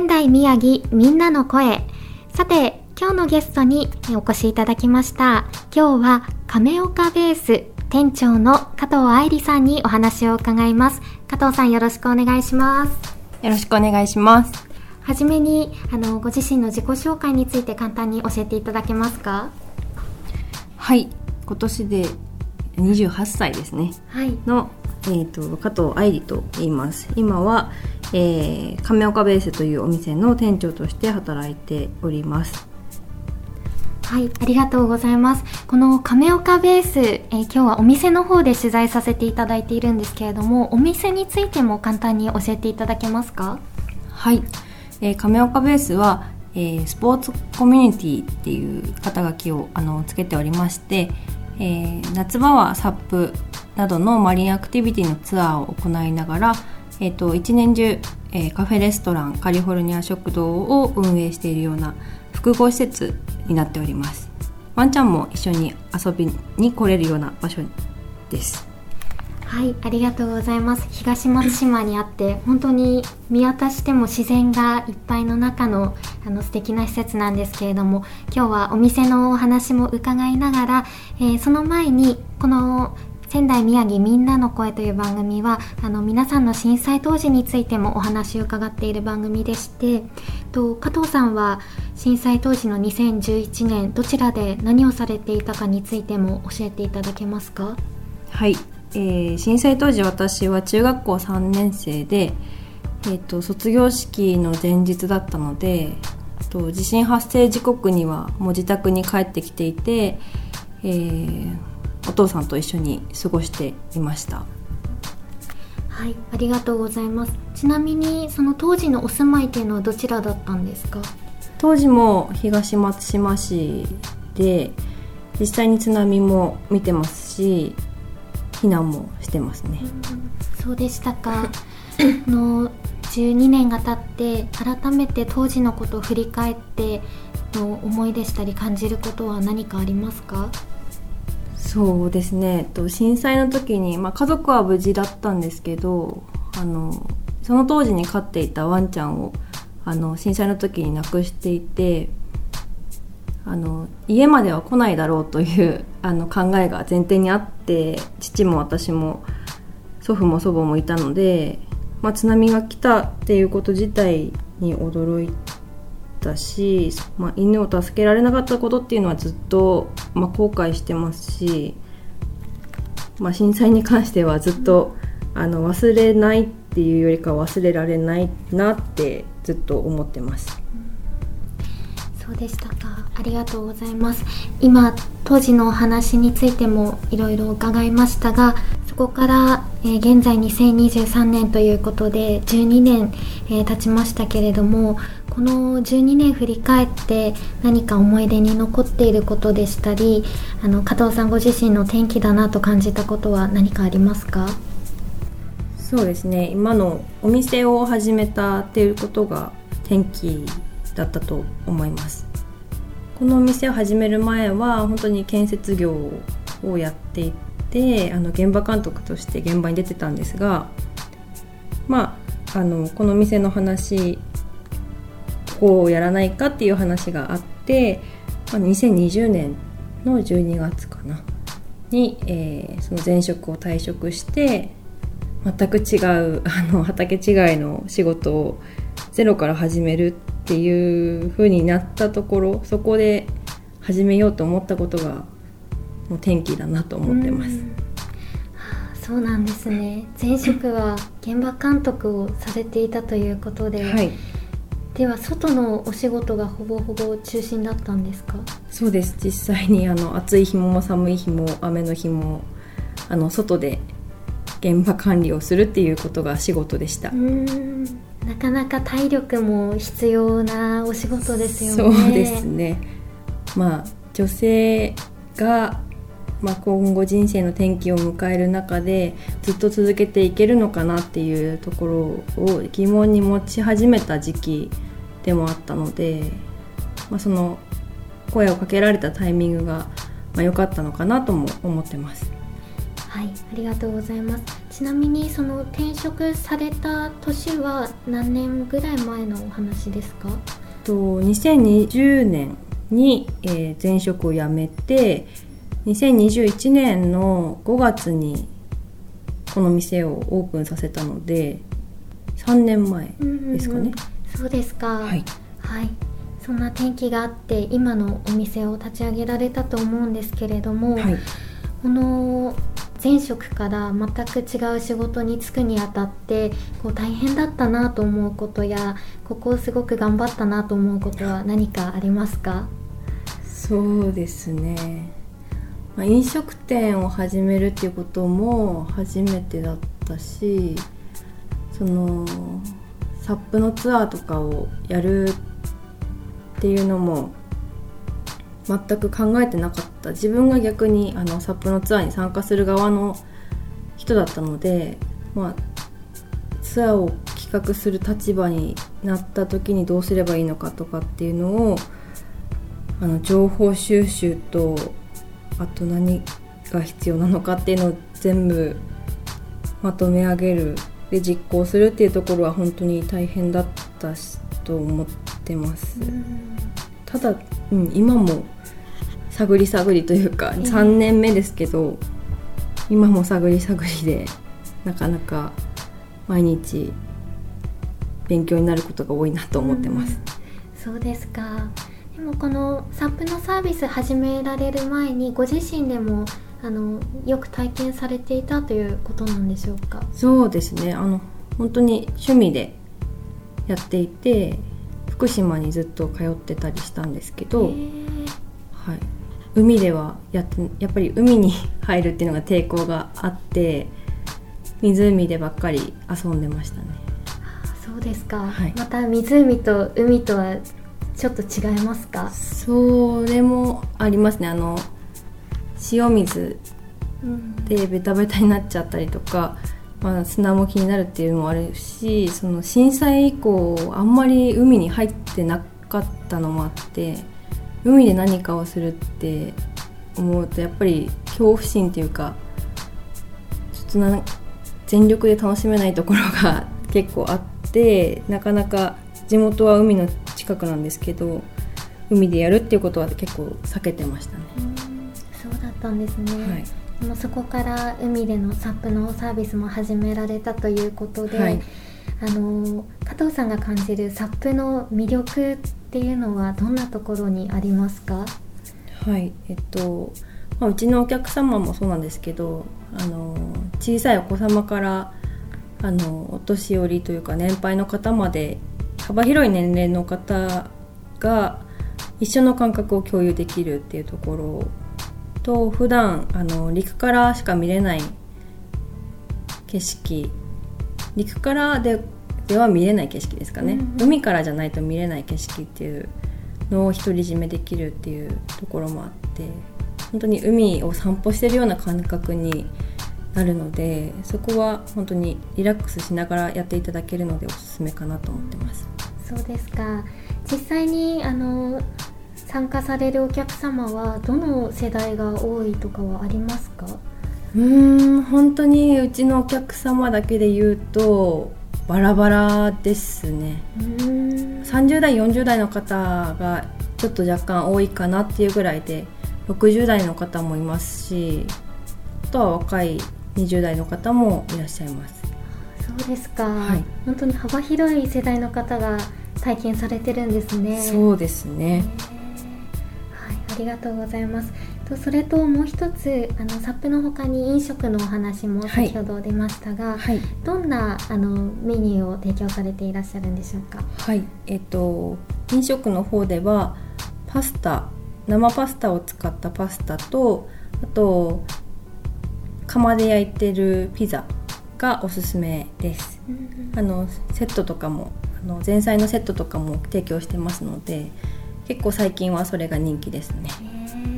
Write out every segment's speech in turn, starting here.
仙台宮城みんなの声。さて今日のゲストにお越しいただきました。今日は亀岡ベース店長の加藤愛理さんにお話を伺います。加藤さんよろしくお願いします。よろしくお願いします。はじめにあのご自身の自己紹介について簡単に教えていただけますか？はい。今年で28歳ですね、はい、の、えーと、加藤愛理と言います。今は、えー、亀岡ベースというお店の店長として働いております。はい、ありがとうございます。この亀岡ベース、えー、今日はお店の方で取材させていただいているんですけれども、お店についても簡単に教えていただけますか？はい、えー、亀岡ベースは、えー、スポーツコミュニティっていう肩書きをあのつけておりまして、えー、夏場はサップなどのマリンアクティビティのツアーを行いながら、えーと、一年中、えー、カフェレストランカリフォルニア食堂を運営しているような複合施設になっております。ワンちゃんも一緒に遊びに来れるような場所です。はいありがとうございます。東松島にあって本当に見渡しても自然がいっぱいの中のあの素敵な施設なんですけれども今日はお店のお話も伺いながら、えー、その前にこの仙台宮城みんなの声という番組はあの皆さんの震災当時についてもお話を伺っている番組でしてと加藤さんは震災当時の2011年どちらで何をされていたかについても教えていただけますか？はい、えー、震災当時私は中学校3年生で、えーと、卒業式の前日だったのでと地震発生時刻にはもう自宅に帰ってきていて、えーお父さんと一緒に過ごしていました。はいありがとうございます。ちなみにその当時のお住まいというのはどちらだったんですか？当時も東松島市で実際に津波も見てますし避難もしてますね、うん、そうでしたか。の12年が経って改めて当時のことを振り返っての思いでしたり感じることは何かありますか？そうですね。と震災の時に、まあ、家族は無事だったんですけどあのその当時に飼っていたワンちゃんをあの震災の時に亡くしていてあの家までは来ないだろうというあの考えが前提にあって父も私も祖父も祖母もいたので、まあ、津波が来たっていうこと自体に驚いたし、まあ、犬を助けられなかったことっていうのはずっと、まあ、後悔してますし、まあ、震災に関してはずっとあの忘れないっていうよりか忘れられないなってずっと思ってます。そうでしたかありがとうございます今当時のお話についてもいろいろ伺いましたがこから、えー、現在2023年ということで12年、えー、経ちましたけれどもこの12年振り返って何か思い出に残っていることでしたりあの加藤さんご自身の転機だなと感じたことは何かありますか？そうですね。今のお店を始めたっていうことが転機だったと思います。このお店を始める前は本当に建設業をやっていてであの現場監督として現場に出てたんですがまああのこの店の話こうやらないかっていう話があって、まあ、2020年の12月かな。に、えー、その前職を退職して全く違うあの畑違いの仕事をゼロから始めるっていう風になったところそこで始めようと思ったことがもう転機だなと思ってます。そうなんですね。前職は現場監督をされていたということで、はい、では外のお仕事がほぼほぼ中心だったんですか？そうです。実際にあの暑い日も寒い日も雨の日もあの外で現場管理をするっていうことが仕事でした。うん。なかなか体力も必要なお仕事ですよね。そうですね。まあ女性が、まあ、今後人生の転機を迎える中でずっと続けていけるのかなっていうところを疑問に持ち始めた時期でもあったので、まあ、その声をかけられたタイミングがまあ、良かったのかなとも思ってます。はい、ありがとうございます。ちなみにその転職された年は何年ぐらい前のお話ですか？と2020年に、えー前職を辞めて2021年の5月にこの店をオープンさせたので3年前ですかね。そうですか。はい、はい。そんな転機があって今のお店を立ち上げられたと思うんですけれども、はい、この前職から全く違う仕事に就くにあたってこう大変だったなと思うことやここをすごく頑張ったなと思うことは何かありますか？そうですね、まあ、飲食店を始めるっていうことも初めてだったしそのサップのツアーとかをやるっていうのも全く考えてなかった。自分が逆にあのサップのツアーに参加する側の人だったので、まあ、ツアーを企画する立場になった時にどうすればいいのかとかっていうのをあの情報収集とあと何が必要なのかっていうのを全部まとめ上げるで実行するっていうところは本当に大変だったしと思ってます。ただ、うん、今も探り探りというかええ3年目ですけど今も探り探りでなかなか毎日勉強になることが多いなと思ってます。そうですかでもこのサップのサービス始められる前にご自身でもあのよく体験されていたということなんでしょうか？そうですね。あの本当に趣味でやっていて福島にずっと通ってたりしたんですけど、はい、海ではやってやっぱり海に入るっていうのが抵抗があって湖でばっかり遊んでましたね。そうですか、はい。また湖と海とはちょっと違いますか、それもありますね。あの塩水うん。でベタベタになっちゃったりとか、まあ、砂も気になるっていうのもあるしその震災以降あんまり海に入ってなかったのもあって海で何かをするって思うとやっぱり恐怖心っていうかちょっとな全力で楽しめないところが結構あってなかなか地元は海の近くなんですけど海でやるっていうことは結構避けてましたね。うんそうだったんですね、はい。でもそこから海でのサップのサービスも始められたということで、はい。あの加藤さんが感じるサップの魅力っていうのはどんなところにありますか？はい。えっと、まあ、うちのお客様もそうなんですけどあの小さいお子様からあのお年寄りというか年配の方まで幅広い年齢の方が一緒の感覚を共有できるっていうところと普段あの陸からしか見れない景色陸からででは見れない景色ですかね、うんうん。海からじゃないと見れない景色っていうのを独り占めできるっていうところもあって本当に海を散歩してるような感覚になるのでそこは本当にリラックスしながらやっていただけるのでおすすめかなと思ってます。そうですか。実際にあの参加されるお客様はどの世代が多いとかはありますか？うーん本当にうちのお客様だけで言うとバラバラですね。うーん。30代40代の方がちょっと若干多いかなっていうぐらいで60代の方もいますしあとは若い20代の方もいらっしゃいます。そうですか、はい。本当に幅広い世代の方が体験されてるんですね。そうですね。はい、ありがとうございます。とそれともう一つあのサップの他に飲食のお話も先ほど出ましたが、はい。どんなあのメニューを提供されていらっしゃるんでしょうか？はい。えっと飲食の方ではパスタ生パスタを使ったパスタとあと釜で焼いてるピザがおすすめです。あのセットとかもあの前菜のセットとかも提供してますので結構最近はそれが人気ですね。え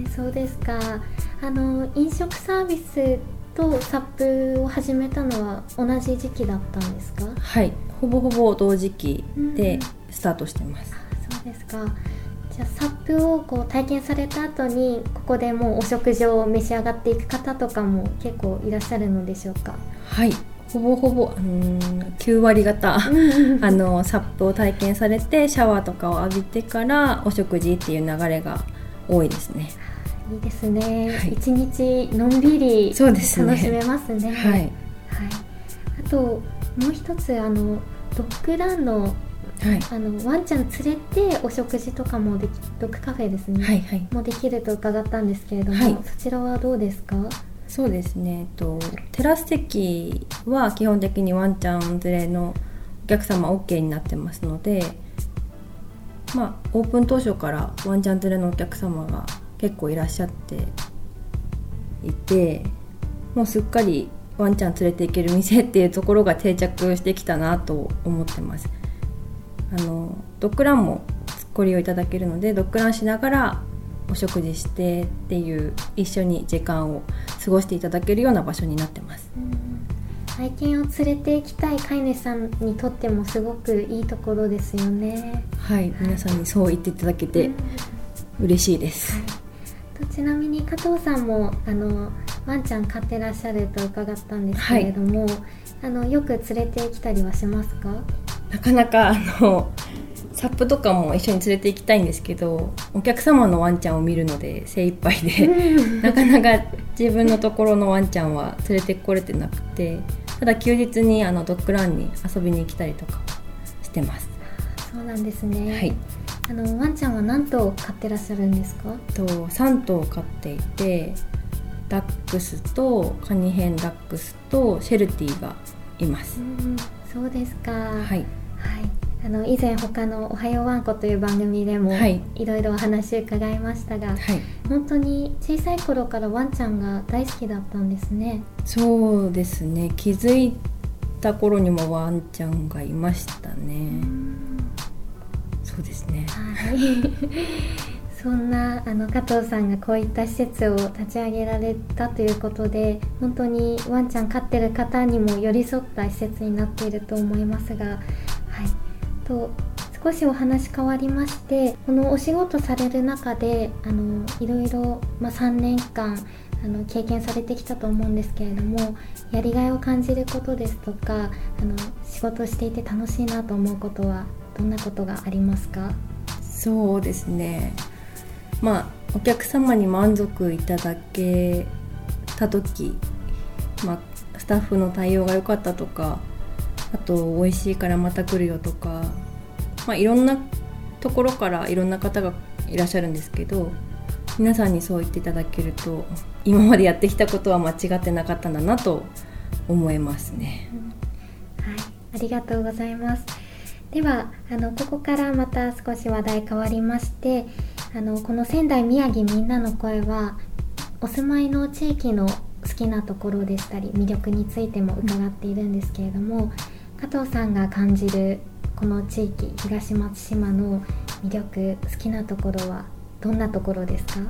ーそうですか。あの飲食サービスとサップを始めたのは同じ時期だったんですか？はい。ほぼほぼ同時期でうんスタートしてます、そうですかじゃあサップをこう体験された後にここでもうお食事を召し上がっていく方とかも結構いらっしゃるのでしょうか？はい。ほぼほぼ、うーん、9割方あのサップを体験されてシャワーとかを浴びてからお食事っていう流れが多いですね。いいですね、はい。一日のんびりそうですね。楽しめますね。はい。はい、あともう一つあのドッグランのはい。あのワンちゃん連れてお食事とかもできドッグカフェですね、はいはい。もできると伺ったんですけれども、はい。そちらはどうですか？そうですね、えっと、テラス席は基本的にワンちゃん連れのお客様 OK になってますのでまあオープン当初からワンちゃん連れのお客様が結構いらっしゃっていてもうすっかりワンちゃん連れて行ける店っていうところが定着してきたなと思ってますあのドッグランもご利用いただけるのでドッグランしながらお食事してっていう一緒に時間を過ごしていただけるような場所になってます。愛犬を連れて行きたい飼い主さんにとってもすごくいいところですよね。はい皆さんにそう言っていただけてうん。嬉しいです、とちなみに加藤さんもあのワンちゃん飼ってらっしゃると伺ったんですけれども、あのよく連れてきたりはしますか？なかなかあのサップとかも一緒に連れて行きたいんですけどお客様のワンちゃんを見るので精一杯でなかなか自分のところのワンちゃんは連れてこれてなくてただ休日にあのドッグランに遊びに来たりとかしてますそうなんですね。はいあのワンちゃんは何頭飼ってらっしゃるんですか？と3頭飼っていてダックスとカニヘンダックスとシェルティがいます、うん、そうですか。はいはい。あの以前他のおはようわんこという番組でも、はい。いろいろお話伺いましたが、はい。本当に小さい頃からワンちゃんが大好きだったんですね。そうですね。気づいた頃にもワンちゃんがいましたね。そうですね。はい。そんなあの加藤さんがこういった施設を立ち上げられたということで本当にワンちゃん飼ってる方にも寄り添った施設になっていると思いますが、はい、と少しお話変わりましてこのお仕事される中であのいろいろ、まあ、3年間あの経験されてきたと思うんですけれどもやりがいを感じることですとかあの仕事していて楽しいなと思うことはどんなことがありますか？そうですね。まあお客様に満足いただけた時、まあ、スタッフの対応が良かったとかあと美味しいからまた来るよとか、まあ、いろんなところからいろんな方がいらっしゃるんですけど皆さんにそう言っていただけると今までやってきたことは間違ってなかったんだなと思いますね。はい、ありがとうございます。ではあのここからまた少し話題変わりましてあのこの仙台宮城みんなの声はお住まいの地域の好きなところでしたり魅力についても伺っているんですけれども加藤さんが感じるこの地域東松島の魅力好きなところはどんなところですか？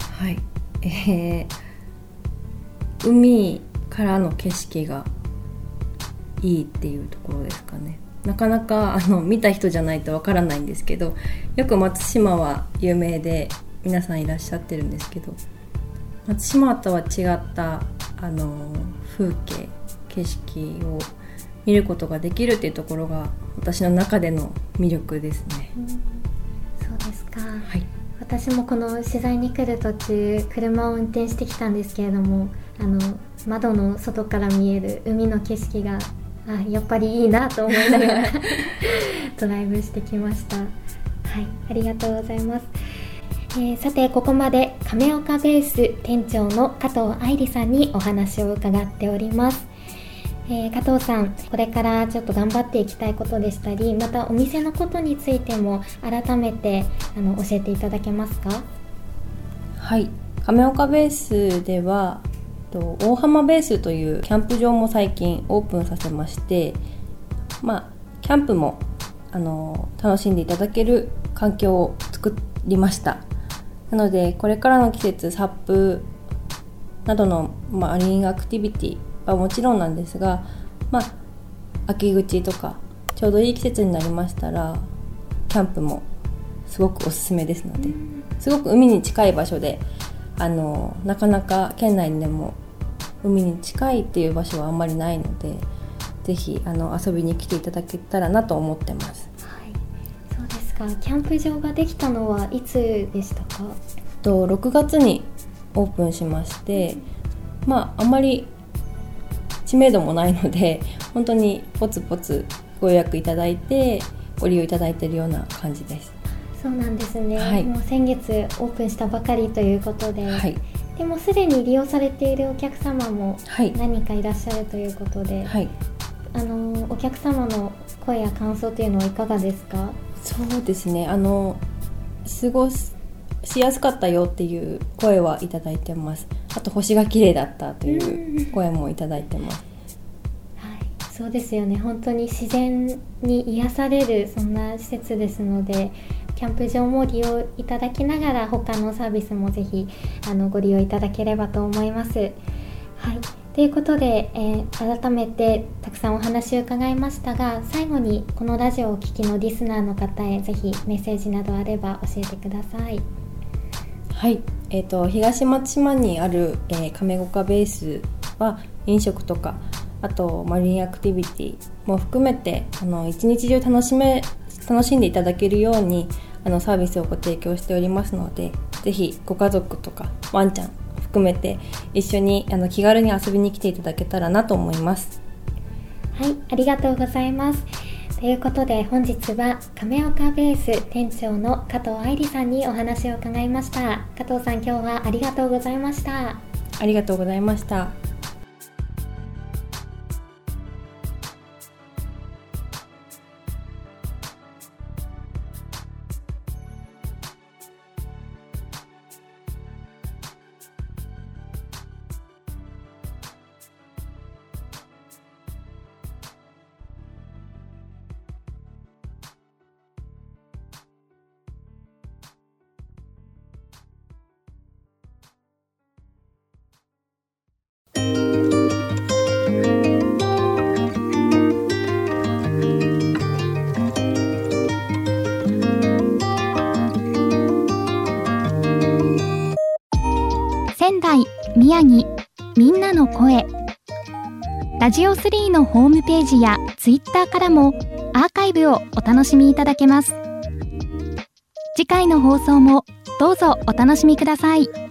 はい、えー海からの景色がいいっていうところですかね。なかなかあの見た人じゃないとわからないんですけどよく松島は有名で皆さんいらっしゃってるんですけど松島とは違ったあの風景景色を見ることができるっていうところが私の中での魅力ですね。そうですか、はい。私もこの取材に来る途中車を運転してきたんですけれどもあの窓の外から見える海の景色があやっぱりいいなと思いながら ドライブしてきました。はいありがとうございます。えー、さてここまで亀岡ベース店長の加藤愛理さんにお話を伺っておりますえー、加藤さんこれからちょっと頑張っていきたいことでしたりまたお店のことについても改めてあの教えていただけますか？はい。亀岡ベースでは大浜ベースというキャンプ場も最近オープンさせましてまあキャンプもあの楽しんでいただける環境を作りました。なのでこれからの季節サップなどのマリンアクティビティはもちろんなんですがまあ秋口とかちょうどいい季節になりましたらキャンプもすごくおすすめですのですごく海に近い場所であのなかなか県内にでも海に近いっていう場所はあんまりないのでぜひあの遊びに来ていただけたらなと思ってます。はい、そうですか。キャンプ場ができたのはいつでしたか？と6月にオープンしまして、まああんまり知名度もないので 本当にポツポツご予約いただいてご利用いただいているような感じです。そうなんですね、はい、もう先月オープンしたばかりということで、はい、でもすでに利用されているお客様も何人かいらっしゃるということで、はい、あのお客様の声や感想というのはいかがですか？そうですね。あの過ごしやすかったよっていう声はいただいてます。あと星が綺麗だったという声もいただいてます、はい、そうですよね本当に自然に癒されるそんな施設ですのでキャンプ場も利用いただきながら他のサービスもぜひあのご利用いただければと思います。はいということで、えー、改めてたくさんお話を伺いましたが最後にこのラジオをお聴きのリスナーの方へぜひメッセージなどあれば教えてください。はい、えーと、東松島にある、えー、亀岡ベースは飲食とかあとマリンアクティビティも含めてあの一日中楽しめ楽しんでいただけるようにあのサービスをご提供しておりますのでぜひご家族とかワンちゃん含めて一緒にあの気軽に遊びに来ていただけたらなと思います。はいありがとうございます。ということで本日は亀岡ベース店長の加藤愛理さんにお話を伺いました。加藤さん今日はありがとうございました。ありがとうございました仙台宮城みんなの声ラジオ3のホームページやツイッターからもアーカイブをお楽しみいただけます次回の放送もどうぞお楽しみください。